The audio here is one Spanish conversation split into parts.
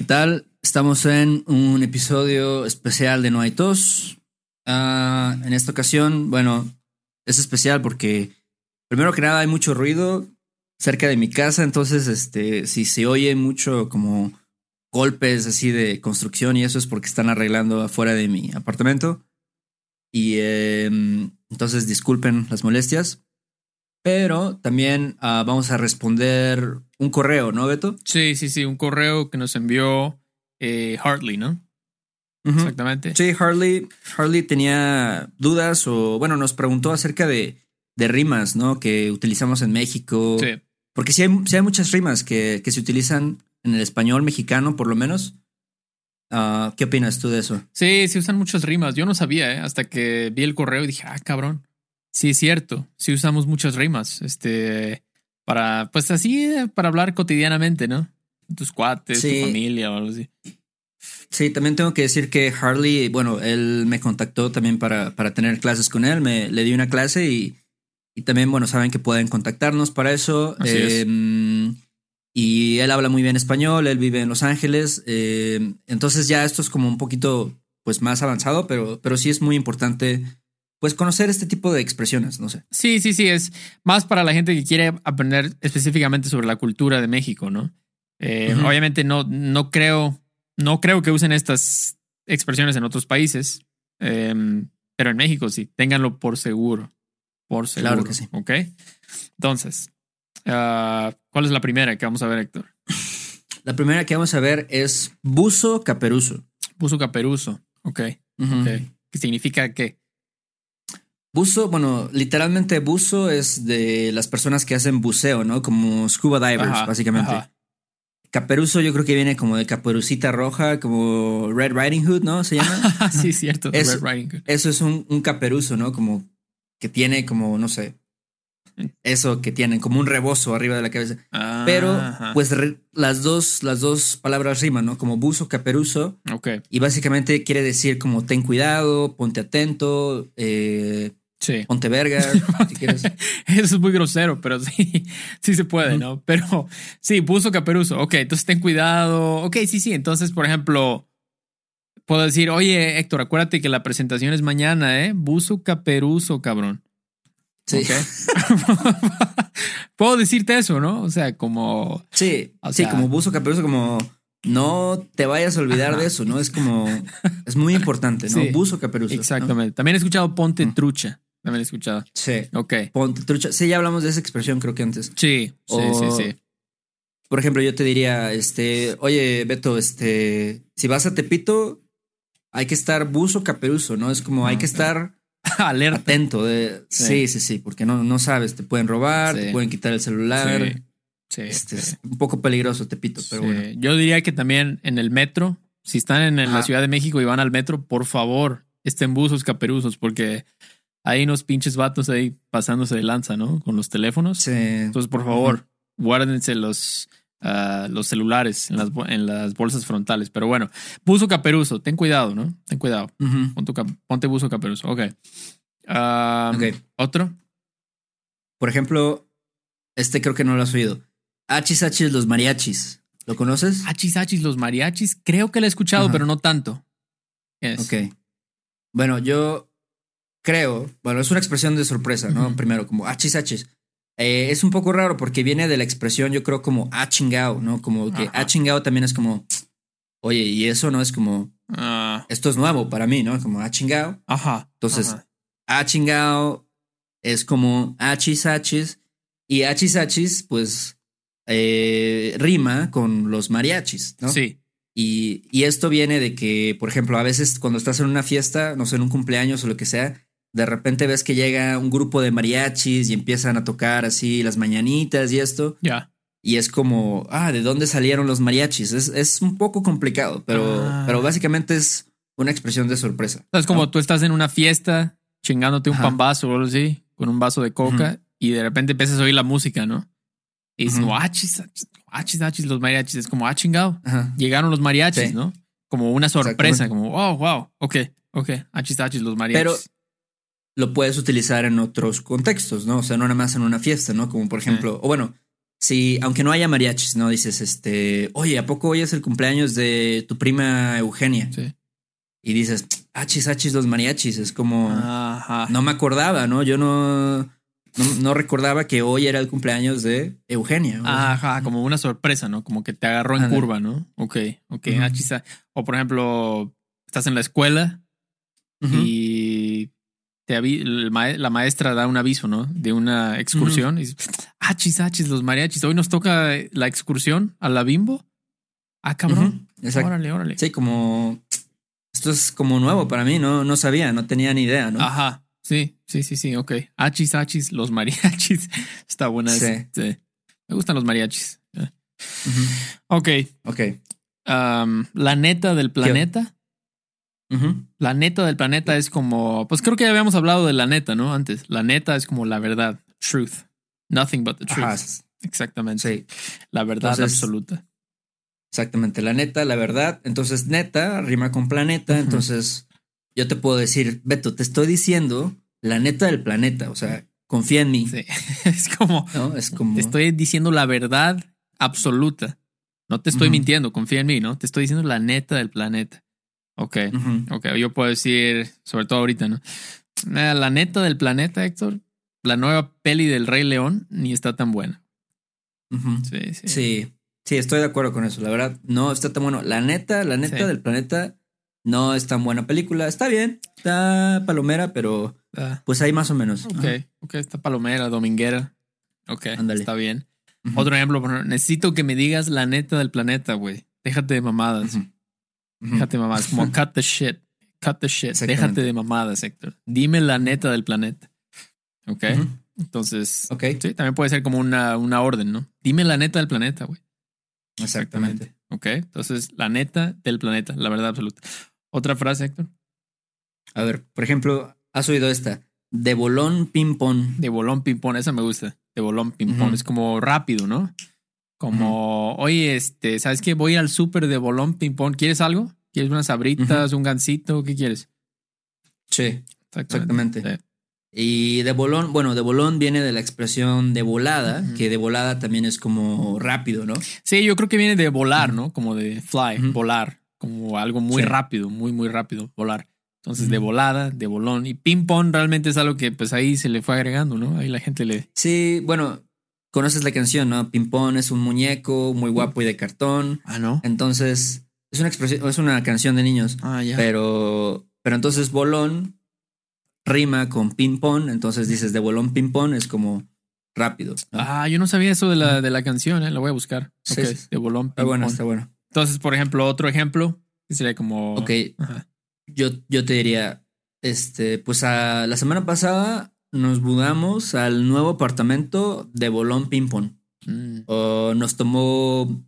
¿Qué tal? Estamos en un episodio especial de No hay tos. Ah, en esta ocasión, bueno, es especial porque primero que nada hay mucho ruido cerca de mi casa, entonces este, si se oye mucho como golpes así de construcción y eso es porque están arreglando afuera de mi apartamento. Y em, entonces disculpen las molestias. Pero también ah, vamos a responder un correo, ¿no, Beto? Sí, sí, sí, un correo que nos envió eh, Hartley, ¿no? Exactamente. Sí, Harley, Harley tenía dudas o, bueno, nos preguntó acerca de, de rimas, ¿no? Que utilizamos en México. Sí. Porque sí hay, sí hay muchas rimas que, que se utilizan en el español mexicano, por lo menos. Ah, ¿Qué opinas tú de eso? Sí, se usan muchas rimas. Yo no sabía, ¿eh? hasta que vi el correo y dije, ah, cabrón. Sí, es cierto. Sí usamos muchas rimas. Este, para, pues así, eh, para hablar cotidianamente, ¿no? Tus cuates, Sí. tu familia o algo así. Sí, también tengo que decir que Harley, bueno, él me contactó también para, para tener clases con él, me le di una clase y, y también, bueno, saben que pueden contactarnos para eso. Así es. Em, Y él habla muy bien español, él vive en Los Ángeles, em, entonces ya esto es como un poquito, pues, más avanzado, pero, pero sí es muy importante, pues, conocer este tipo de expresiones, no sé. Sí, sí, sí, es más para la gente que quiere aprender específicamente sobre la cultura de México, ¿no? Eh. Obviamente no, no creo, no creo que usen estas expresiones en otros países, eh, pero en México sí, ténganlo por seguro, por seguro. Claro que sí. Ok. Entonces, ah, ¿cuál es la primera que vamos a ver, Héctor? La primera que vamos a ver es buzo caperuso. Puso caperuso. Ok. Ujú. ok. ¿Qué significa que? Buzo, bueno, literalmente buzo es de las personas que hacen buceo, ¿no? Como scuba divers, Ajá, básicamente. ajá. Caperuso yo creo que viene como de caperucita roja, como Red Riding Hood, ¿no? Se llama. sí, cierto. Es- Red Riding Hood. Eso es un, un caperuso, ¿no? Como que tiene como, no sé, eso que tienen, como un rebozo arriba de la cabeza. Pero, Ajá. pues re- las dos, las dos palabras riman, ¿no? Como buzo, caperuso. Ok. Y básicamente quiere decir como ten cuidado, ponte atento, eh, Sí. ponte verga, si quieres. Eso es muy grosero, pero sí, sí se puede. ¿no? Pero sí, puso caperuso. Ok, entonces ten cuidado. Ok, sí, sí. Entonces, por ejemplo, puedo decir, oye, Héctor, acuérdate que la presentación es mañana, ¿eh? Buzo caperuso, cabrón. Sí. Puedo decirte eso, ¿no? O sea, como. Sí, O sí, como buzo caperuso, como no te vayas a olvidar Ajá. de eso, ¿no? Es como, es muy importante, ¿no? Sí, buzo caperuso. ¿no? Exactamente. También he escuchado ponte trucha. También he escuchado. Sí. Ok. Ponte trucha. Sí, ya hablamos de esa expresión, creo que antes. Sí, sí, O- sí, sí. Por ejemplo, yo te diría, este, oye, Beto, este, si vas a Tepito, hay que estar buzo caperuzo, ¿no? Es como hay que estar Alerta. atento. De, sí. Sí. sí, sí, porque no, no sabes, te pueden robar, Sí. te pueden quitar el celular. Sí, sí, Este, sí. Es un poco peligroso Tepito, pero Sí, bueno. Yo diría que también en el metro, si están en, en la. Ciudad de México y van al metro, por favor, estén buzos caperuzos, porque hay unos pinches vatos ahí pasándose de lanza, ¿no? Con los teléfonos. Sí. Entonces, por favor, guárdense los, ah, los celulares en las, en las bolsas frontales. Pero bueno, buzo caperuzo, ten cuidado, ¿no? Ten cuidado. Pon tu ponte buzo caperuzo. Ok. Ok. ¿Otro? Por ejemplo, este creo que no lo has oído. Hachis Hachis los mariachis. ¿Lo conoces? Hachis, hachis, los mariachis. Creo que lo he escuchado, pero no tanto. Yes. Ok. Bueno, yo creo, bueno, es una expresión de sorpresa, ¿no? Primero, como hachis hachis. Eh, es un poco raro porque viene de la expresión, yo creo, como ah chingao, ¿no? Como que ah chingao también es como, oye, y eso no es como, Ah, esto es nuevo para mí, ¿no? Como ah chingao. ajá. Entonces, ah chingao es como hachis hachis. Y hachis hachis, pues, eh, rima con los mariachis, ¿no? Sí. Y, y esto viene de que, por ejemplo, a veces cuando estás en una fiesta, no sé, en un cumpleaños o lo que sea, de repente ves que llega un grupo de mariachis y empiezan a tocar así las mañanitas y esto. Ya. Y es como, ah, ¿de dónde salieron los mariachis? Es, es un poco complicado, pero, Ah. pero básicamente es una expresión de sorpresa. Es como ¿no? tú estás en una fiesta chingándote un Ajá. pambazo o algo así, con un vaso de coca, y de repente empiezas a oír la música, ¿no? Y es Ujú. como, achis, achis, achis, achis, los mariachis. Es como, ah, chingado. Ajá. Llegaron los mariachis, Sí. ¿no? Como una sorpresa, como, oh, wow, ok, ok, achis, achis, los mariachis. Pero lo puedes utilizar en otros contextos, ¿no? O sea, no nada más en una fiesta, ¿no? Como por ejemplo, o bueno, si, aunque no haya mariachis, ¿no? Dices, este, oye, ¿a poco hoy es el cumpleaños de tu prima Eugenia? Sí. Y dices, achis, achis, los mariachis. Es como, Ajá. no me acordaba, ¿no? Yo no, no, no recordaba que hoy era el cumpleaños de Eugenia. Ajá, como una sorpresa, ¿no? Como que te agarró en curva, ¿no? Ok, ok. Ah, chisa. O por ejemplo, estás en la escuela y te mae- la maestra da un aviso, ¿no? De una excursión. Y dices, achis, achis, los mariachis. Hoy nos toca la excursión a la bimbo. Ah, cabrón. Exacto. Órale, órale. Sí, como, esto es como nuevo para mí, no, no sabía, no tenía ni idea, ¿no? Ajá. Sí, sí, sí, sí. Ok. Achis, achis, los mariachis. Está buena Sí. esa. Sí. Me gustan los mariachis. Ok. Ok. um, la neta del planeta. La neta del planeta es como, pues creo que ya habíamos hablado de la neta, ¿no? Antes. La neta es como la verdad, truth. Nothing but the truth. Ajá, Exactamente. sí, La verdad Entonces- absoluta. exactamente. La neta, la verdad. Entonces, neta rima con planeta. Entonces, yo te puedo decir, Beto, te estoy diciendo la neta del planeta. O sea, confía en mí. Sí. es como, ¿no? Es como. te estoy diciendo la verdad absoluta. No te estoy mintiendo, confía en mí, ¿no? Te estoy diciendo la neta del planeta. Ok. Ujú. Ok, yo puedo decir, sobre todo ahorita, ¿no? Eh, La neta del planeta, Héctor, la nueva peli del Rey León ni está tan buena. Sí, sí. Sí, sí, estoy de acuerdo con eso. La verdad, no está tan bueno. La neta, la neta Sí. del planeta no es tan buena película. Está bien, está palomera, pero Ah, pues ahí más o menos. ok, Ajá. ok, está palomera, dominguera. Ok, Ándale. está bien. Otro ejemplo, necesito que me digas la neta del planeta, güey. Déjate de mamadas. Déjate mamadas. Como cut the shit. Cut the shit. Déjate de mamadas, Héctor. Dime la neta del planeta. Ok. Entonces, Ok, sí, también puede ser como una, una orden, ¿no? Dime la neta del planeta, güey. exactamente. Ok. Entonces, la neta del planeta, la verdad absoluta. Otra frase, Héctor. A ver, por ejemplo, has oído esta. De bolón ping-pong. De bolón ping-pong, esa me gusta. De bolón ping-pong. Ujú. Es como rápido, ¿no? Como, oye, este, ¿sabes qué? Voy al súper de bolón ping-pong. ¿Quieres algo? ¿Quieres unas sabritas, un gansito? ¿Qué quieres? Sí, exactamente. Sí. Y de bolón, bueno, de bolón viene de la expresión de volada, que de volada también es como rápido, ¿no? Sí, yo creo que viene de volar, ¿no? Como de fly, volar. Como algo muy Sí. rápido, muy, muy rápido, volar. Entonces, de volada, de bolón. Y ping-pong realmente es algo que pues ahí se le fue agregando, ¿no? Ahí la gente le... Sí, bueno, conoces la canción, ¿no? Ping-pong es un muñeco muy guapo y de cartón. Ah, ¿no? Entonces, es una expresión, es una canción de niños. Ah, ya. Pero, pero entonces bolón rima con ping-pong. Entonces dices de bolón ping-pong es como rápido. ¿no? Ah, yo no sabía eso de la, de la canción, ¿eh? La voy a buscar. Sí, de bolón. Está bueno, está bueno. Entonces, por ejemplo, otro ejemplo sería como. Ok, Ajá. yo, yo te diría, este, pues a, la semana pasada nos mudamos al nuevo apartamento de bolón ping-pong. Mm. Nos tomó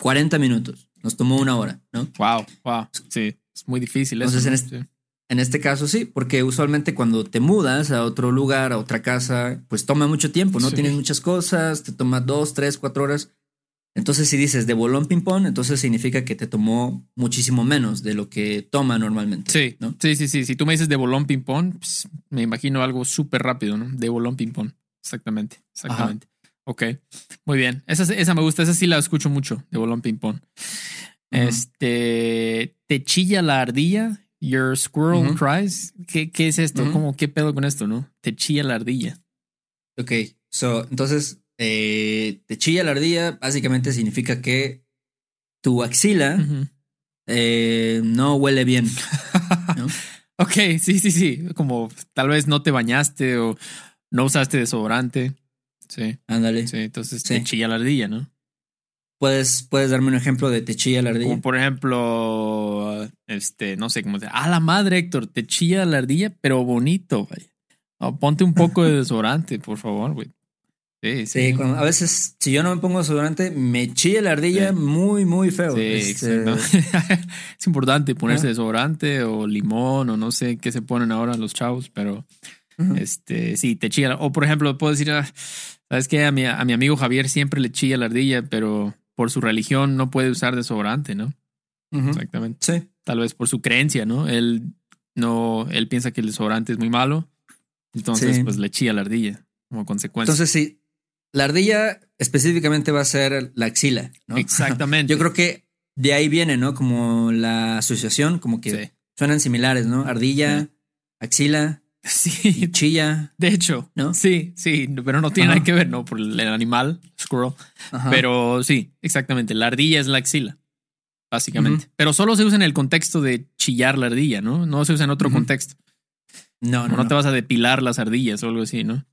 40 minutos, nos tomó una hora, ¿no? Wow, wow. Sí, es muy difícil Entonces, eso. en este- Sí. En este caso sí, porque usualmente cuando te mudas a otro lugar, a otra casa, pues toma mucho tiempo, ¿no? Sí. Tienes muchas cosas, te toma dos, tres, cuatro horas. Entonces si dices de bolón ping-pong, entonces significa que te tomó muchísimo menos de lo que toma normalmente. Sí, ¿no? sí, sí, sí. Si tú me dices de bolón ping-pong, pues, me imagino algo súper rápido, ¿no? De bolón ping-pong. Exactamente, exactamente. Ok, muy bien. Esa, esa me gusta, esa sí la escucho mucho, de bolón ping-pong. Este, te chilla la ardilla, your squirrel cries. ¿Qué, ¿Qué es esto? ¿Cómo, ¿Qué pedo con esto, no? Te chilla la ardilla. Ok, so, entonces eh, te chilla la ardilla, básicamente significa que tu axila eh, no huele bien. ¿no? Ok, sí, sí, sí. Como tal vez no te bañaste o no usaste desodorante. Sí, Ándale. sí. Entonces Sí. te chilla la ardilla, ¿no? ¿Puedes, puedes darme un ejemplo de te chilla la ardilla. Como por ejemplo, este, no sé cómo te. A la madre, Héctor, te chilla la ardilla, pero bonito, vaya. No, ponte un poco de desodorante, por favor, güey. Sí, sí. Sí, cuando- a veces si yo no me pongo desodorante, me chilla la ardilla Sí. muy, muy feo. Sí, Este, es importante ponerse Ah. desodorante o limón o no sé qué se ponen ahora los chavos, pero este, sí, te chilla. O por ejemplo, puedo decir, ah, ¿sabes qué? A mi, a mi amigo Javier siempre le chilla la ardilla, pero por su religión no puede usar desodorante, ¿no? Exactamente. Sí. Tal vez por su creencia, ¿no? Él no, él piensa que el desodorante es muy malo, entonces Sí. pues le chilla la ardilla como consecuencia. Entonces, si, la ardilla específicamente va a ser la axila, ¿no? Exactamente. Yo creo que de ahí viene, ¿no? Como la asociación, como que Sí. suenan similares, ¿no? Ardilla, axila, Sí, chilla, de hecho, ¿no? Sí, sí, pero no tiene Ajá. nada que ver, ¿no? Por el animal, squirrel. Ajá. Pero sí, exactamente. La ardilla es la axila, básicamente. Pero solo se usa en el contexto de chillar la ardilla, ¿no? No se usa en otro contexto. no, no no. te vas a depilar las ardillas o algo así, ¿no?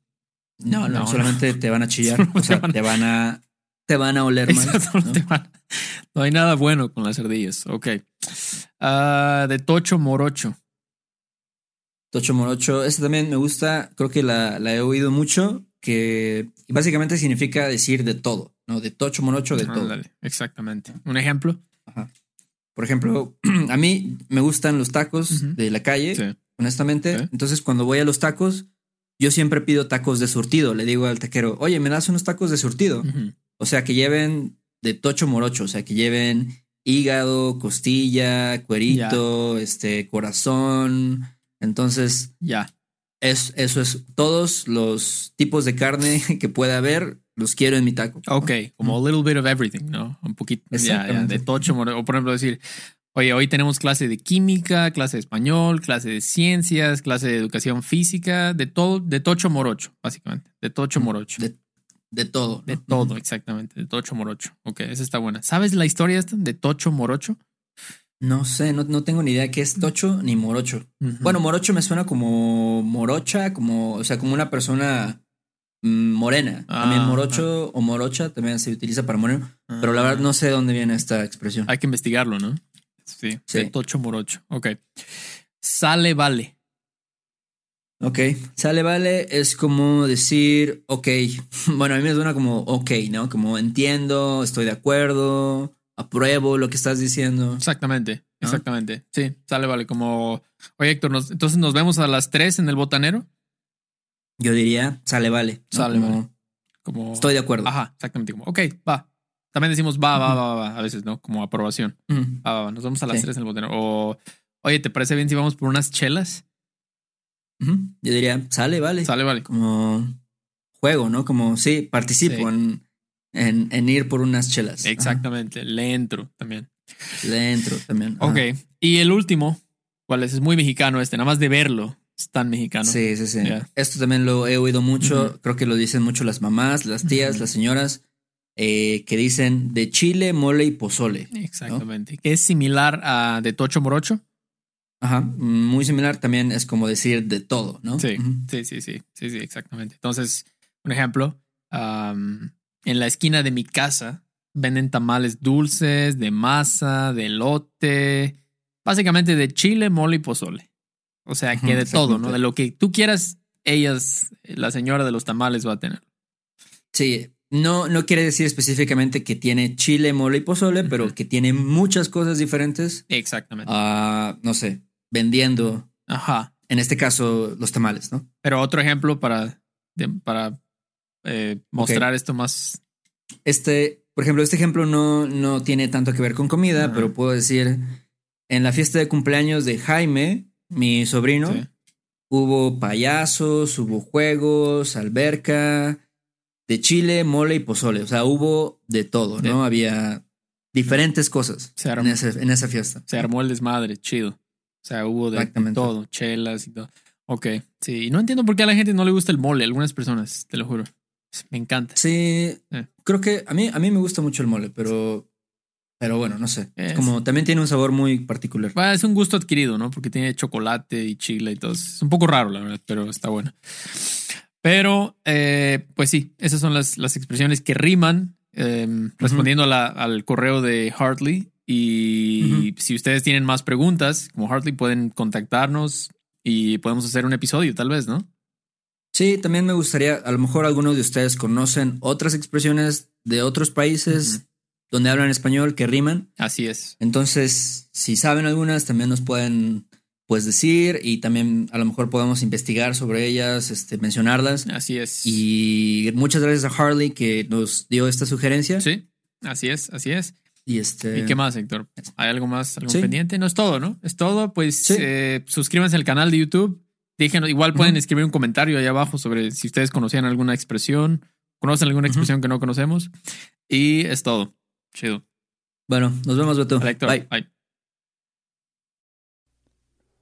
No, no, No, solamente te van a chillar. O sea, te van- a, te van a oler mal. Exacto, no, ¿no? te van- no hay nada bueno con las ardillas. Ok. Ah, de Tocho Morocho. Tocho morocho, este también me gusta, creo que la, la he oído mucho, que básicamente significa decir de todo, ¿no? De tocho morocho, de todo. Ándale, exactamente. ¿Un ejemplo? Ajá. Por ejemplo, a mí me gustan los tacos de la calle, Sí. honestamente. Sí. Entonces, cuando voy a los tacos, yo siempre pido tacos de surtido. Le digo al taquero, oye, ¿me das unos tacos de surtido? O sea, que lleven de tocho morocho, o sea, que lleven hígado, costilla, cuerito, este, corazón. Entonces, Ya. es, eso es, todos los tipos de carne que pueda haber, los quiero en mi taco. Ok, como a little bit of everything, ¿no? Un poquito. De Tocho Morocho. O por ejemplo, decir, oye, hoy tenemos clase de química, clase de español, clase de ciencias, clase de educación física, de todo, de Tocho Morocho, básicamente. De Tocho Morocho. De, de todo. De todo, exactamente. De Tocho Morocho. Ok, esa está buena. ¿Sabes la historia esta de Tocho Morocho? No sé, no, no tengo ni idea qué es tocho ni morocho. Bueno, morocho me suena como morocha, como, o sea, como una persona mm, morena. También Ah, morocho o morocha también se utiliza para moreno, pero la verdad no sé de dónde viene esta expresión. Hay que investigarlo, ¿no? Sí, Sí. de Tocho Morocho. Ok. Sale, vale. Ok, sale, vale, es como decir, ok, bueno, a mí me suena como ok, ¿no? Como entiendo, estoy de acuerdo, apruebo lo que estás diciendo. Exactamente, exactamente. Sí, sale, vale. Como, oye, Héctor, nos- entonces nos vemos a las 3 en el botanero. Yo diría, sale, vale. ¿no? Sale, Como, vale. Como, Estoy de acuerdo. Ajá, exactamente. Como, ok, va. También decimos va, va, va, va, a veces, ¿no? Como aprobación. Va, va, va, nos vemos a las. 3 en el botanero. O, oye, ¿te parece bien si vamos por unas chelas? Yo diría, sale, vale. Sale, vale. Como juego, ¿no? Como, sí, participo. En, en, ir por unas chelas. Exactamente. Le entro también. Le entro también. Ok. Y el último, ¿cuál es? Es muy mexicano este, nada más de verlo. Es tan mexicano. Sí, sí, sí. Esto también lo he oído mucho. Creo que lo dicen mucho las mamás, las tías, las señoras, eh, que dicen de chile, mole y pozole. Exactamente. Que es similar a de Tocho Morocho. Ajá. Muy similar también es como decir de todo, ¿no? Sí, sí, sí, sí, sí, sí, exactamente. Entonces, un ejemplo, en la esquina de mi casa venden tamales dulces, de masa, de elote, básicamente de chile, mole y pozole. O sea, que de todo, ¿no? De lo que tú quieras, ellas, la señora de los tamales va a tener. Sí. No, no quiere decir específicamente que tiene chile, mole y pozole, pero que tiene muchas cosas diferentes. Exactamente. ah, no sé, vendiendo, Ajá. en este caso, los tamales, ¿no? Pero otro ejemplo para, para eh, mostrar esto más. Este, por ejemplo, este ejemplo no, no tiene tanto que ver con comida, pero puedo decir, en la fiesta de cumpleaños de Jaime, mi sobrino, Sí. hubo payasos, hubo juegos, alberca, de chile, mole y pozole. O sea, hubo de todo, ¿no? Había diferentes cosas en, ese- en esa fiesta. Se armó el desmadre, chido. O sea, hubo de todo, chelas y todo. Ok, sí. Y no entiendo por qué a la gente no le gusta el mole. Algunas personas, te lo juro. Me encanta. Sí, Eh. creo que a mí, a mí me gusta mucho el mole, pero, pero bueno, no sé. Es Es- como también tiene un sabor muy particular. Bueno, es un gusto adquirido, ¿no? Porque tiene chocolate y chile y todo. Es un poco raro, la verdad, pero está bueno. Pero, eh, pues sí, esas son las, las expresiones que riman. eh, respondiendo a la- al correo de Hartley. Y si ustedes tienen más preguntas, como Hartley, pueden contactarnos y podemos hacer un episodio, tal vez, ¿no? Sí, también me gustaría, a lo mejor algunos de ustedes conocen otras expresiones de otros países donde hablan español que riman. Así es. Entonces, si saben algunas, también nos pueden pues decir y también a lo mejor podemos investigar sobre ellas, este, mencionarlas. Así es. Y muchas gracias a Harley que nos dio esta sugerencia. Sí, así es, así es. Y este. ¿Y qué más, Héctor? ¿Hay algo más, algo Sí. pendiente? No es todo, ¿no? Es todo. Pues Sí. eh, suscríbanse al canal de YouTube. Díganos, igual pueden Ujú. escribir un comentario ahí abajo sobre si ustedes conocían alguna expresión conocen alguna expresión que no conocemos. Y es todo. Chido. Bueno, nos vemos, Beto. Héctor, Bye. bye.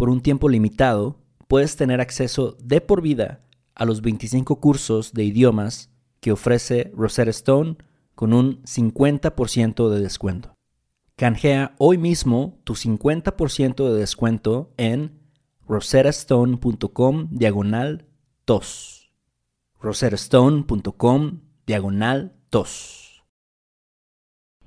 Por un tiempo limitado, puedes tener acceso de por vida a los 25 cursos de idiomas que ofrece Rosetta Stone con un 50% de descuento. Canjea hoy mismo tu 50% de descuento en rosettastone.com diagonal tos. rosettastone.com diagonal tos.